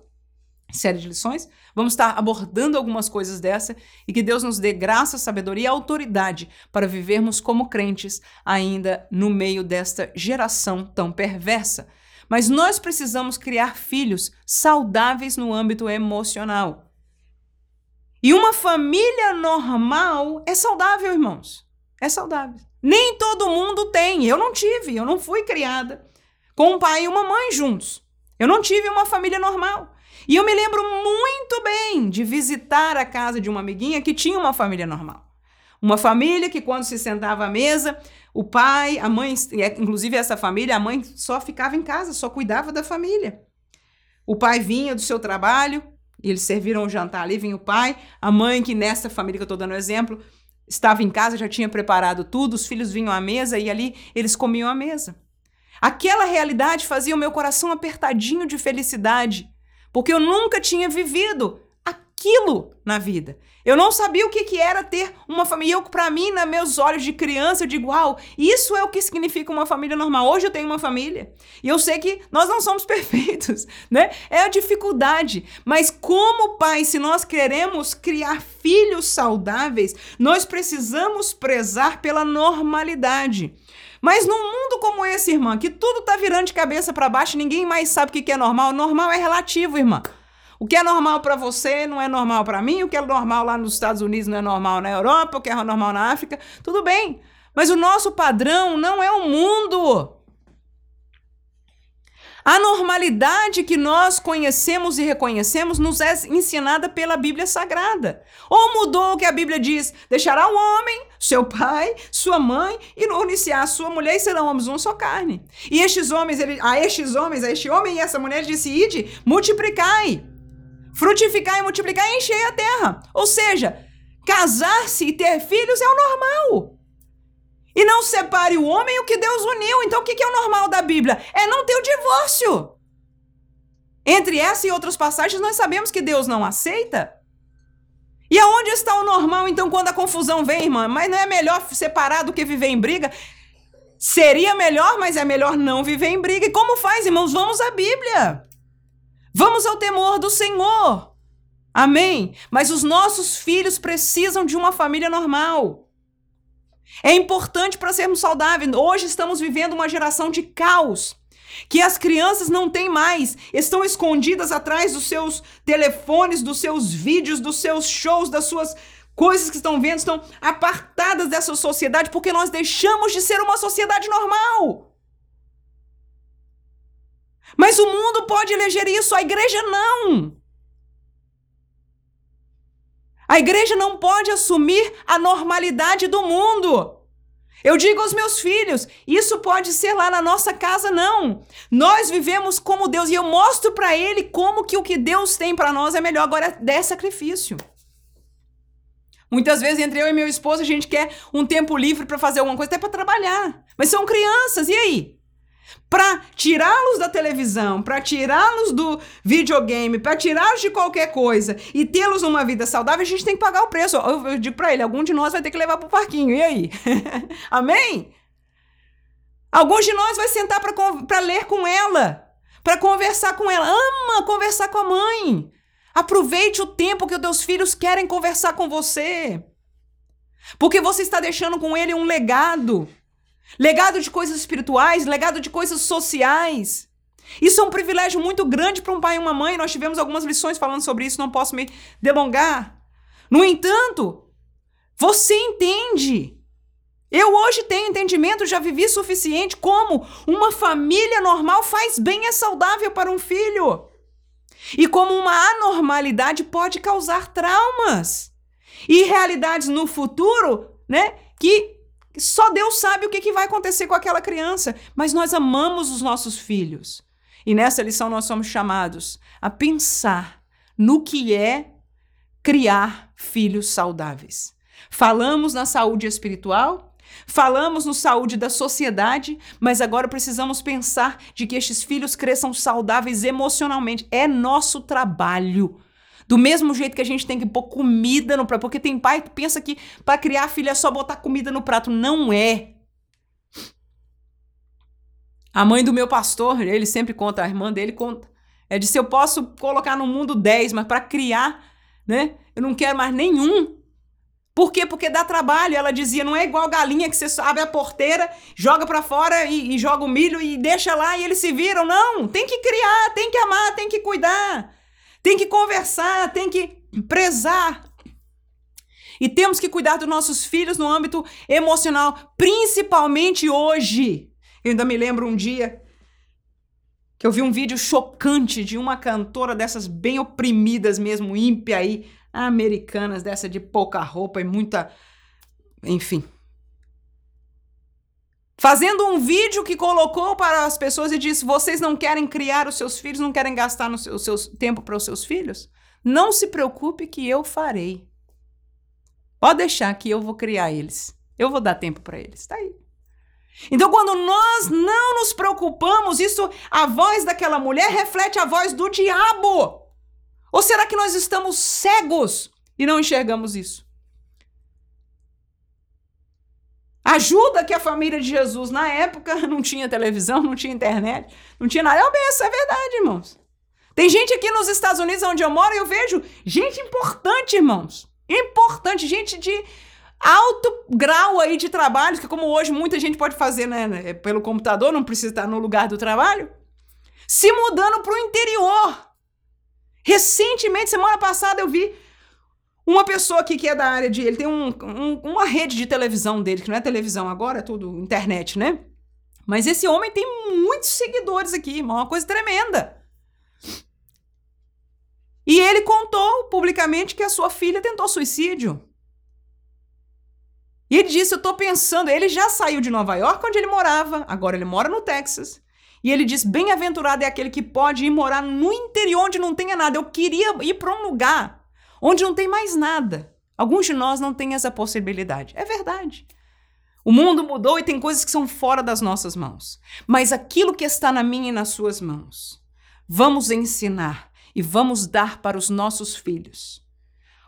série de lições. Vamos estar abordando algumas coisas dessa e que Deus nos dê graça, sabedoria e autoridade para vivermos como crentes ainda no meio desta geração tão perversa. Mas nós precisamos criar filhos saudáveis no âmbito emocional. E uma família normal é saudável, irmãos. É saudável. Nem todo mundo tem. Eu não tive, eu não fui criada com um pai e uma mãe juntos. Eu não tive uma família normal. E eu me lembro muito bem de visitar a casa de uma amiguinha que tinha uma família normal. Uma família que, quando se sentava à mesa, o pai, a mãe, é, inclusive essa família, a mãe só ficava em casa, só cuidava da família. O pai vinha do seu trabalho, eles serviram o jantar ali, vinha o pai, a mãe, que nessa família que eu estou dando exemplo, estava em casa, já tinha preparado tudo, os filhos vinham à mesa e ali eles comiam à mesa. Aquela realidade fazia o meu coração apertadinho de felicidade, porque eu nunca tinha vivido aquilo na vida. Eu não sabia o que, que era ter uma família. Eu, para mim, nos meus olhos de criança, eu digo, uau, isso é o que significa uma família normal. Hoje eu tenho uma família. E eu sei que nós não somos perfeitos, né? É a dificuldade. Mas como pai, se nós queremos criar filhos saudáveis, nós precisamos prezar pela normalidade. Mas num mundo como esse, irmã, que tudo tá virando de cabeça para baixo, ninguém mais sabe o que é normal. Normal é relativo, irmã. O que é normal para você não é normal para mim, o que é normal lá nos Estados Unidos não é normal na Europa, o que é normal na África, tudo bem. Mas o nosso padrão não é o mundo. A normalidade que nós conhecemos e reconhecemos nos é ensinada pela Bíblia Sagrada. Ou mudou o que a Bíblia diz: deixará o homem, seu pai, sua mãe, e uniciar sua mulher, e serão homens um só carne. E estes homens, ele, a estes homens, a este homem e essa mulher, ele disse: ide, multiplicai, frutificar e multiplicar e encher a terra. Ou seja, casar-se e ter filhos é o normal. E não separe o homem o que Deus uniu. Então, o que é o normal da Bíblia? É não ter o divórcio. Entre essa e outras passagens, nós sabemos que Deus não aceita. E aonde está o normal, então, quando a confusão vem, irmã? Mas não é melhor separar do que viver em briga? Seria melhor, mas é melhor não viver em briga. E como faz, irmãos? Vamos à Bíblia. Vamos ao temor do Senhor. Amém? Mas os nossos filhos precisam de uma família normal. É importante para sermos saudáveis. Hoje estamos vivendo uma geração de caos. Que as crianças não têm mais, estão escondidas atrás dos seus telefones, dos seus vídeos, dos seus shows, das suas coisas que estão vendo, estão apartadas dessa sociedade porque nós deixamos de ser uma sociedade normal. Mas o mundo pode eleger isso, a igreja não. A igreja não pode assumir a normalidade do mundo. Eu digo aos meus filhos, isso pode ser lá na nossa casa não. Nós vivemos como Deus e eu mostro para ele como que o que Deus tem para nós é melhor agora é sacrifício. Muitas vezes entre eu e meu esposo a gente quer um tempo livre para fazer alguma coisa, até para trabalhar. Mas são crianças, e aí? Para tirá-los da televisão, para tirá-los do videogame, para tirá-los de qualquer coisa e tê-los uma vida saudável, a gente tem que pagar o preço. Eu, eu digo para ele, algum de nós vai ter que levar para o parquinho. E aí? Amém? Alguns de nós vai sentar para ler com ela, para conversar com ela. Ama conversar com a mãe. Aproveite o tempo que os teus filhos querem conversar com você. Porque você está deixando com ele um legado. Legado de coisas espirituais, legado de coisas sociais. Isso é um privilégio muito grande para um pai e uma mãe. Nós tivemos algumas lições falando sobre isso, não posso me delongar. No entanto, você entende. Eu hoje tenho entendimento, já vivi suficiente como uma família normal faz bem, é saudável para um filho. E como uma anormalidade pode causar traumas e realidades no futuro, né, que só Deus sabe o que, vai acontecer com aquela criança, mas nós amamos os nossos filhos. E nessa lição nós somos chamados a pensar no que é criar filhos saudáveis. Falamos na saúde espiritual, falamos no saúde da sociedade, mas agora precisamos pensar de que estes filhos cresçam saudáveis emocionalmente. É nosso trabalho do mesmo jeito que a gente tem que pôr comida no prato. Porque tem pai que pensa que para criar filho é só botar comida no prato. Não é. A mãe do meu pastor, ele sempre conta, a irmã dele conta. É de se eu posso colocar no mundo 10, mas para criar, né? Eu não quero mais nenhum. Por quê? Porque dá trabalho. Ela dizia, não é igual galinha que você abre a porteira, joga para fora e, e, joga o milho e deixa lá e eles se viram. Não, tem que criar, tem que amar, tem que cuidar, tem que conversar, tem que prezar. E temos que cuidar dos nossos filhos no âmbito emocional, principalmente hoje. Eu ainda me lembro um dia que eu vi um vídeo chocante de uma cantora dessas bem oprimidas mesmo, ímpia aí, americanas, dessa de pouca roupa e muita. Enfim. Fazendo um vídeo que colocou para as pessoas e disse: vocês não querem criar os seus filhos, não querem gastar no seu, seu tempo para os seus filhos? Não se preocupe que eu farei. Pode deixar que eu vou criar eles. Eu vou dar tempo para eles. Tá aí. Então, quando nós não nos preocupamos, isso, a voz daquela mulher reflete a voz do diabo. Ou será que nós estamos cegos e não enxergamos isso? Ajuda que a família de Jesus, na época, não tinha televisão, não tinha internet, não tinha nada. Eu penso, é verdade, irmãos. Tem gente aqui nos Estados Unidos, onde eu moro, e eu vejo gente importante, irmãos. Importante, gente de alto grau aí de trabalho, que como hoje muita gente pode fazer né, né pelo computador, não precisa estar no lugar do trabalho, se mudando para o interior. Recentemente, semana passada, eu vi uma pessoa aqui que é da área de. Ele tem um, um, uma rede de televisão dele, que não é televisão agora, é tudo internet, né? Mas esse homem tem muitos seguidores aqui, uma coisa tremenda. E ele contou publicamente que a sua filha tentou suicídio. E ele disse: Eu tô pensando. Ele já saiu de Nova York, onde ele morava, agora ele mora no Texas. E ele diz: Bem-aventurado é aquele que pode ir morar no interior onde não tenha nada. Eu queria ir para um lugar onde não tem mais nada. Alguns de nós não têm essa possibilidade. É verdade. O mundo mudou e tem coisas que são fora das nossas mãos. Mas aquilo que está na minha e nas suas mãos, vamos ensinar e vamos dar para os nossos filhos.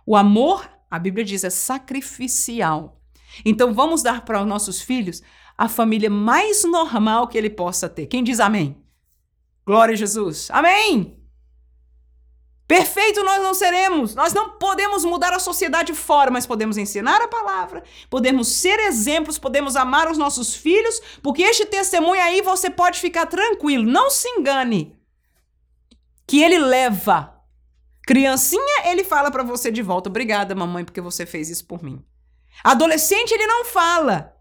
O amor, a Bíblia diz, é sacrificial. Então vamos dar para os nossos filhos a família mais normal que ele possa ter. Quem diz amém? Glória a Jesus. Amém! Perfeito nós não seremos. Nós não podemos mudar a sociedade fora, mas podemos ensinar a palavra, podemos ser exemplos, podemos amar os nossos filhos, porque este testemunho aí você pode ficar tranquilo. Não se engane. Que ele leva. Criancinha, ele fala para você de volta: "Obrigada, mamãe, porque você fez isso por mim". Adolescente, ele não fala,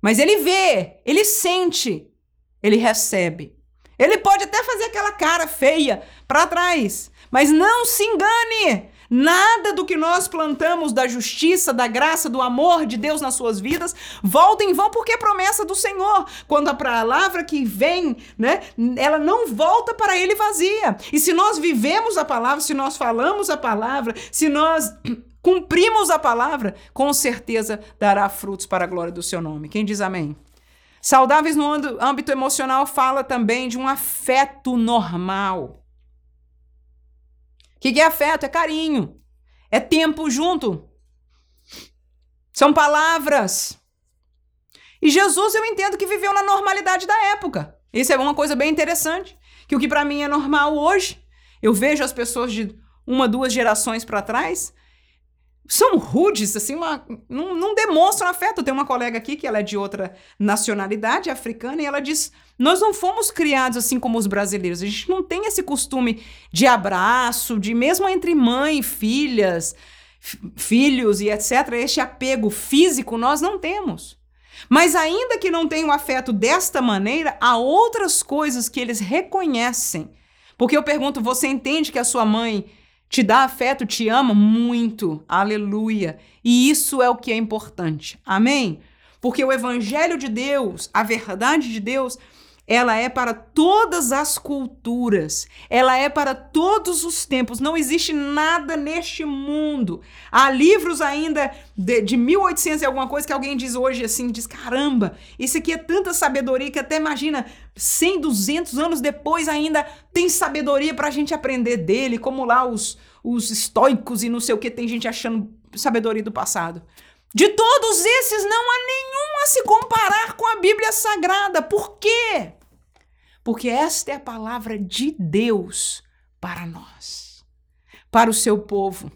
mas ele vê, ele sente, ele recebe. Ele pode até fazer aquela cara feia para trás, mas não se engane. Nada do que nós plantamos da justiça, da graça, do amor de Deus nas suas vidas volta em vão porque é promessa do Senhor. Quando a palavra que vem, né, ela não volta para ele vazia. E se nós vivemos a palavra, se nós falamos a palavra, se nós cumprimos a palavra, com certeza dará frutos para a glória do seu nome. Quem diz amém? Saudáveis no âmbito emocional fala também de um afeto normal. O que é afeto? É carinho. É tempo junto. São palavras. E Jesus, eu entendo que viveu na normalidade da época. Isso é uma coisa bem interessante. Que o que para mim é normal hoje, eu vejo as pessoas de uma, duas gerações para trás são rudes, assim, uma, não, não demonstram afeto. Tem uma colega aqui que ela é de outra nacionalidade africana e ela diz: Nós não fomos criados assim como os brasileiros. A gente não tem esse costume de abraço, de mesmo entre mãe filhas, filhos e etc. Este apego físico nós não temos. Mas ainda que não tenham afeto desta maneira, há outras coisas que eles reconhecem. Porque eu pergunto: você entende que a sua mãe te dá afeto, te ama muito. Aleluia. E isso é o que é importante. Amém? Porque o evangelho de Deus, a verdade de Deus, ela é para todas as culturas, ela é para todos os tempos. Não existe nada neste mundo. Há livros ainda de, de 1800 e alguma coisa que alguém diz hoje assim, diz, caramba, isso aqui é tanta sabedoria que até imagina 100, 200 anos depois ainda tem sabedoria para a gente aprender dele, como lá os, os estoicos e não sei o que, tem gente achando sabedoria do passado. De todos esses, não há nenhum a se comparar com a Bíblia Sagrada. Por quê? Porque esta é a palavra de Deus para nós, para o seu povo.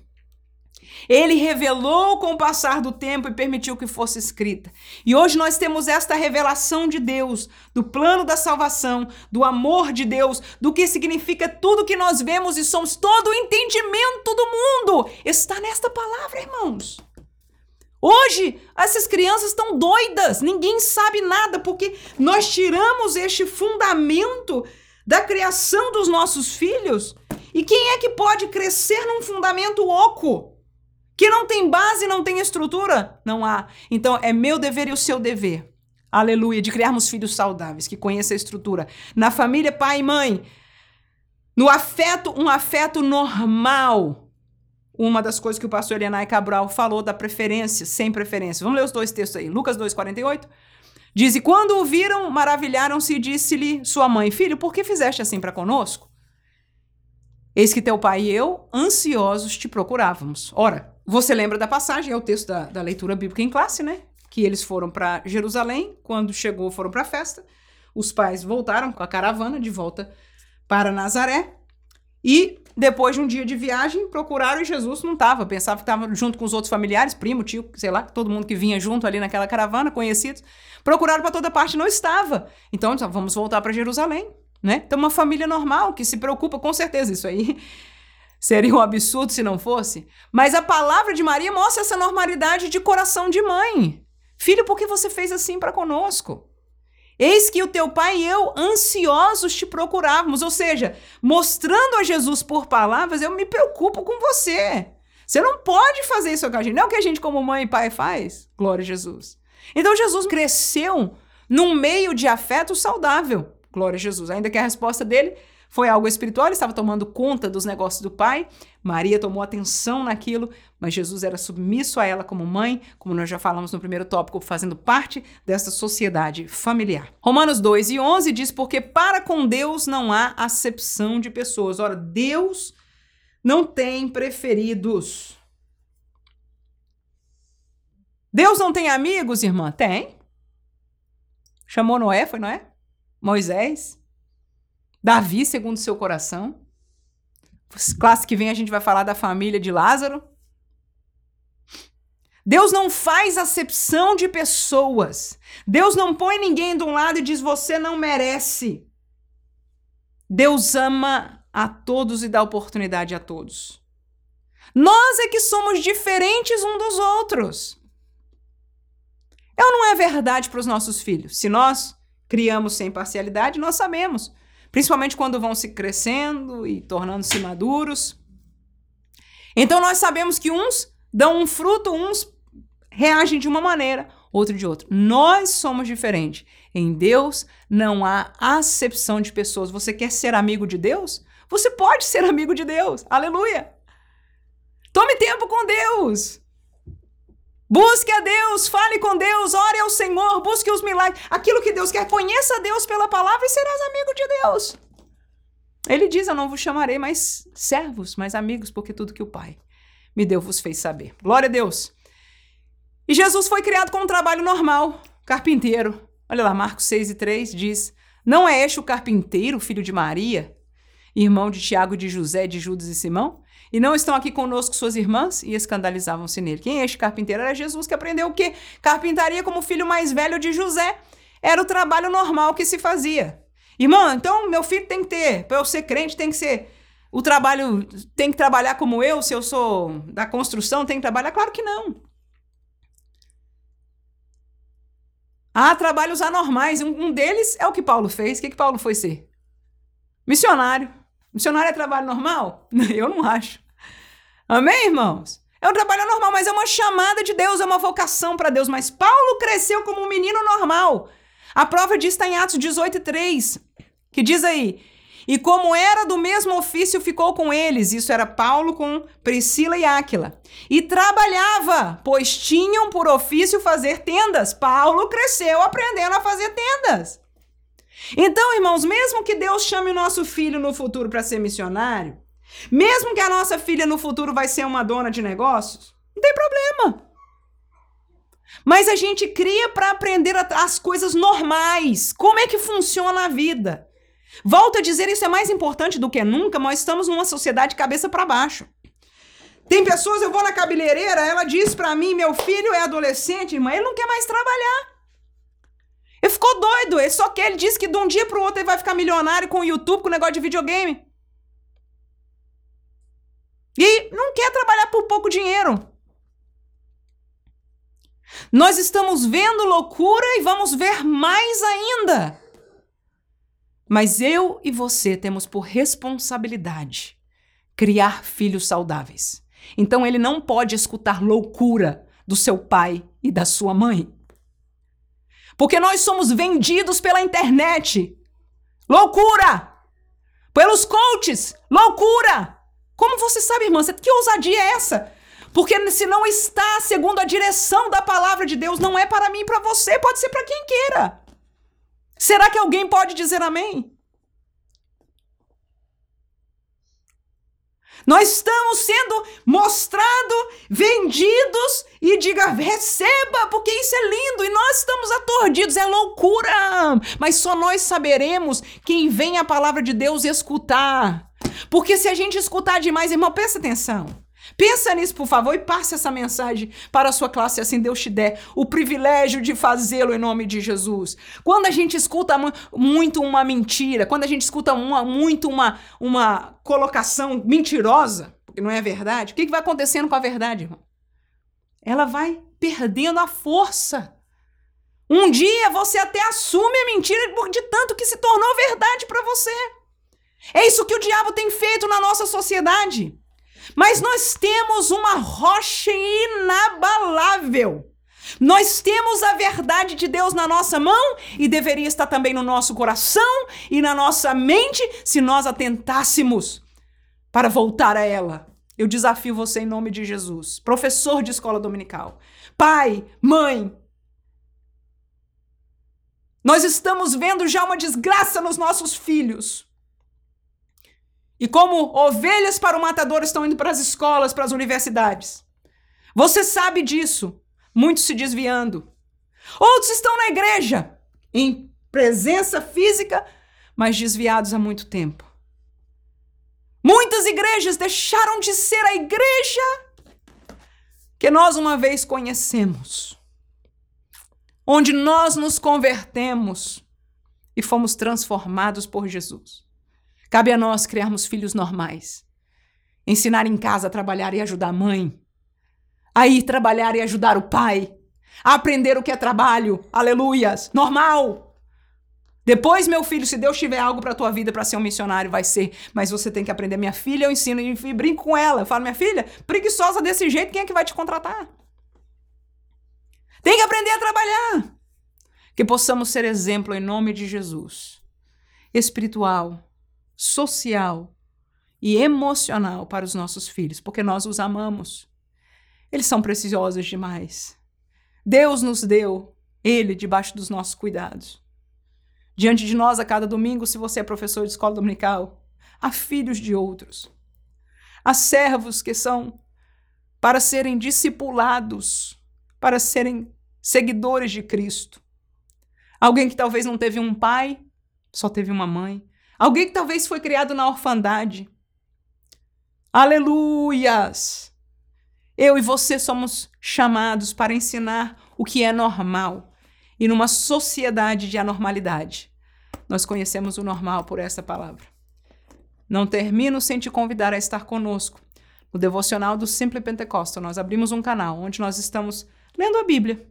Ele revelou com o passar do tempo e permitiu que fosse escrita. E hoje nós temos esta revelação de Deus, do plano da salvação, do amor de Deus, do que significa tudo que nós vemos e somos, todo o entendimento do mundo está nesta palavra, irmãos. Hoje, essas crianças estão doidas, ninguém sabe nada, porque nós tiramos este fundamento da criação dos nossos filhos. E quem é que pode crescer num fundamento oco? Que não tem base, não tem estrutura? Não há. Então é meu dever e o seu dever. Aleluia, de criarmos filhos saudáveis, que conheçam a estrutura. Na família, pai e mãe. No afeto, um afeto normal. Uma das coisas que o pastor Elianai Cabral falou da preferência, sem preferência. Vamos ler os dois textos aí. Lucas 2,48. Diz: E quando o viram, maravilharam-se e disse-lhe sua mãe: Filho, por que fizeste assim para conosco? Eis que teu pai e eu, ansiosos, te procurávamos. Ora, você lembra da passagem, é o texto da, da leitura bíblica em classe, né? Que eles foram para Jerusalém, quando chegou, foram para a festa. Os pais voltaram com a caravana de volta para Nazaré. E depois de um dia de viagem, procuraram e Jesus não estava. Pensava que estava junto com os outros familiares, primo, tio, sei lá, todo mundo que vinha junto ali naquela caravana, conhecidos. Procuraram para toda parte, não estava. Então, vamos voltar para Jerusalém, né? Então, uma família normal que se preocupa, com certeza, isso aí Seria um absurdo se não fosse. Mas a palavra de Maria mostra essa normalidade de coração de mãe. Filho, por que você fez assim para conosco? Eis que o teu pai e eu, ansiosos, te procurávamos. Ou seja, mostrando a Jesus por palavras, eu me preocupo com você. Você não pode fazer isso com a gente. Não é o que a gente, como mãe e pai, faz. Glória a Jesus. Então, Jesus cresceu num meio de afeto saudável. Glória a Jesus. Ainda que a resposta dele foi algo espiritual, ele estava tomando conta dos negócios do pai. Maria tomou atenção naquilo, mas Jesus era submisso a ela como mãe, como nós já falamos no primeiro tópico, fazendo parte dessa sociedade familiar. Romanos 2 e 11 diz: Porque para com Deus não há acepção de pessoas. Ora, Deus não tem preferidos. Deus não tem amigos, irmã? Tem. Chamou Noé, foi Noé? Moisés? Davi, segundo seu coração. Classe que vem a gente vai falar da família de Lázaro. Deus não faz acepção de pessoas. Deus não põe ninguém de um lado e diz você não merece. Deus ama a todos e dá oportunidade a todos. Nós é que somos diferentes um dos outros. É ou não é verdade para os nossos filhos? Se nós criamos sem parcialidade, nós sabemos principalmente quando vão se crescendo e tornando-se maduros. Então nós sabemos que uns dão um fruto, uns reagem de uma maneira, outro de outra. Nós somos diferentes. Em Deus não há acepção de pessoas. Você quer ser amigo de Deus? Você pode ser amigo de Deus. Aleluia! Tome tempo com Deus. Busque a Deus, fale com Deus, ore ao Senhor, busque os milagres. Aquilo que Deus quer, conheça Deus pela palavra e serás amigo de Deus. Ele diz: Eu não vos chamarei mais servos, mas amigos, porque tudo que o Pai me deu vos fez saber. Glória a Deus. E Jesus foi criado com um trabalho normal, carpinteiro. Olha lá, Marcos 6 e 3 diz: Não é este o carpinteiro, filho de Maria, irmão de Tiago, de José, de Judas e Simão? E não estão aqui conosco suas irmãs? E escandalizavam-se nele. Quem é este carpinteiro? Era Jesus que aprendeu o quê? Carpintaria como filho mais velho de José. Era o trabalho normal que se fazia. Irmã, então meu filho tem que ter, para eu ser crente, tem que ser. O trabalho tem que trabalhar como eu, se eu sou da construção, tem que trabalhar? Claro que não. Há trabalhos anormais. Um, um deles é o que Paulo fez. O que, que Paulo foi ser? Missionário. Missionário é trabalho normal? Eu não acho. Amém, irmãos? É um trabalho normal, mas é uma chamada de Deus, é uma vocação para Deus. Mas Paulo cresceu como um menino normal. A prova disso está em Atos 18, 3, que diz aí: E como era do mesmo ofício, ficou com eles. Isso era Paulo com Priscila e Áquila. E trabalhava, pois tinham por ofício fazer tendas. Paulo cresceu aprendendo a fazer tendas. Então, irmãos, mesmo que Deus chame o nosso filho no futuro para ser missionário, mesmo que a nossa filha no futuro vai ser uma dona de negócios, não tem problema. Mas a gente cria para aprender as coisas normais. Como é que funciona a vida? Volto a dizer, isso é mais importante do que nunca, nós estamos numa sociedade cabeça para baixo. Tem pessoas, eu vou na cabeleireira, ela diz para mim, meu filho é adolescente, irmã, ele não quer mais trabalhar. Ele ficou doido, ele só quer, ele disse que de um dia pro outro ele vai ficar milionário com o YouTube, com o negócio de videogame. E não quer trabalhar por pouco dinheiro. Nós estamos vendo loucura e vamos ver mais ainda. Mas eu e você temos por responsabilidade criar filhos saudáveis. Então ele não pode escutar loucura do seu pai e da sua mãe. Porque nós somos vendidos pela internet. Loucura! Pelos coaches. Loucura! Como você sabe, irmã? Que ousadia é essa? Porque se não está segundo a direção da palavra de Deus, não é para mim e para você, pode ser para quem queira. Será que alguém pode dizer amém? Nós estamos sendo mostrados, vendidos e diga, receba, porque isso é lindo e nós estamos atordidos, é loucura. Mas só nós saberemos quem vem a palavra de Deus escutar. Porque se a gente escutar demais, irmão, presta atenção. Pensa nisso, por favor, e passe essa mensagem para a sua classe, assim Deus te der o privilégio de fazê-lo em nome de Jesus. Quando a gente escuta muito uma mentira, quando a gente escuta uma, muito uma, uma colocação mentirosa, porque não é verdade, o que, que vai acontecendo com a verdade, irmão? Ela vai perdendo a força. Um dia você até assume a mentira de tanto que se tornou verdade para você. É isso que o diabo tem feito na nossa sociedade. Mas nós temos uma rocha inabalável. Nós temos a verdade de Deus na nossa mão e deveria estar também no nosso coração e na nossa mente se nós atentássemos para voltar a ela. Eu desafio você em nome de Jesus, professor de escola dominical, pai, mãe. Nós estamos vendo já uma desgraça nos nossos filhos. E como ovelhas para o matador estão indo para as escolas, para as universidades. Você sabe disso. Muitos se desviando. Outros estão na igreja, em presença física, mas desviados há muito tempo. Muitas igrejas deixaram de ser a igreja que nós uma vez conhecemos, onde nós nos convertemos e fomos transformados por Jesus. Cabe a nós criarmos filhos normais. Ensinar em casa a trabalhar e ajudar a mãe. A ir trabalhar e ajudar o pai. A aprender o que é trabalho. Aleluias. Normal. Depois, meu filho, se Deus tiver algo para tua vida para ser um missionário, vai ser. Mas você tem que aprender. Minha filha, eu ensino e brinco com ela. Eu falo, minha filha, preguiçosa desse jeito, quem é que vai te contratar? Tem que aprender a trabalhar. Que possamos ser exemplo em nome de Jesus. Espiritual, social e emocional para os nossos filhos, porque nós os amamos. Eles são preciosos demais. Deus nos deu ele debaixo dos nossos cuidados. Diante de nós, a cada domingo, se você é professor de escola dominical, há filhos de outros. Há servos que são para serem discipulados, para serem seguidores de Cristo. Alguém que talvez não teve um pai, só teve uma mãe. Alguém que talvez foi criado na orfandade. Aleluias! Eu e você somos chamados para ensinar o que é normal. E numa sociedade de anormalidade, nós conhecemos o normal por essa palavra. Não termino sem te convidar a estar conosco. No devocional do Simple Pentecostal, nós abrimos um canal onde nós estamos lendo a Bíblia.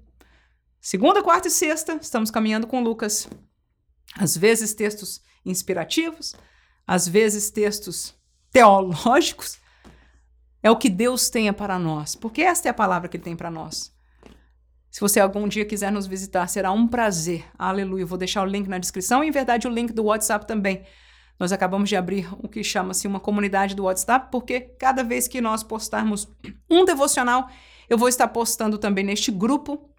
Segunda, quarta e sexta, estamos caminhando com Lucas. Às vezes, textos inspirativos, às vezes textos teológicos, é o que Deus tenha para nós, porque esta é a palavra que Ele tem para nós. Se você algum dia quiser nos visitar, será um prazer. Aleluia. vou deixar o link na descrição e, em verdade, o link do WhatsApp também. Nós acabamos de abrir o que chama-se uma comunidade do WhatsApp, porque cada vez que nós postarmos um devocional, eu vou estar postando também neste grupo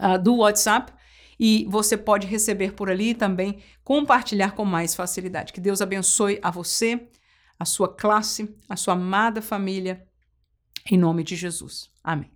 uh, do WhatsApp e você pode receber por ali e também compartilhar com mais facilidade. Que Deus abençoe a você, a sua classe, a sua amada família, em nome de Jesus. Amém.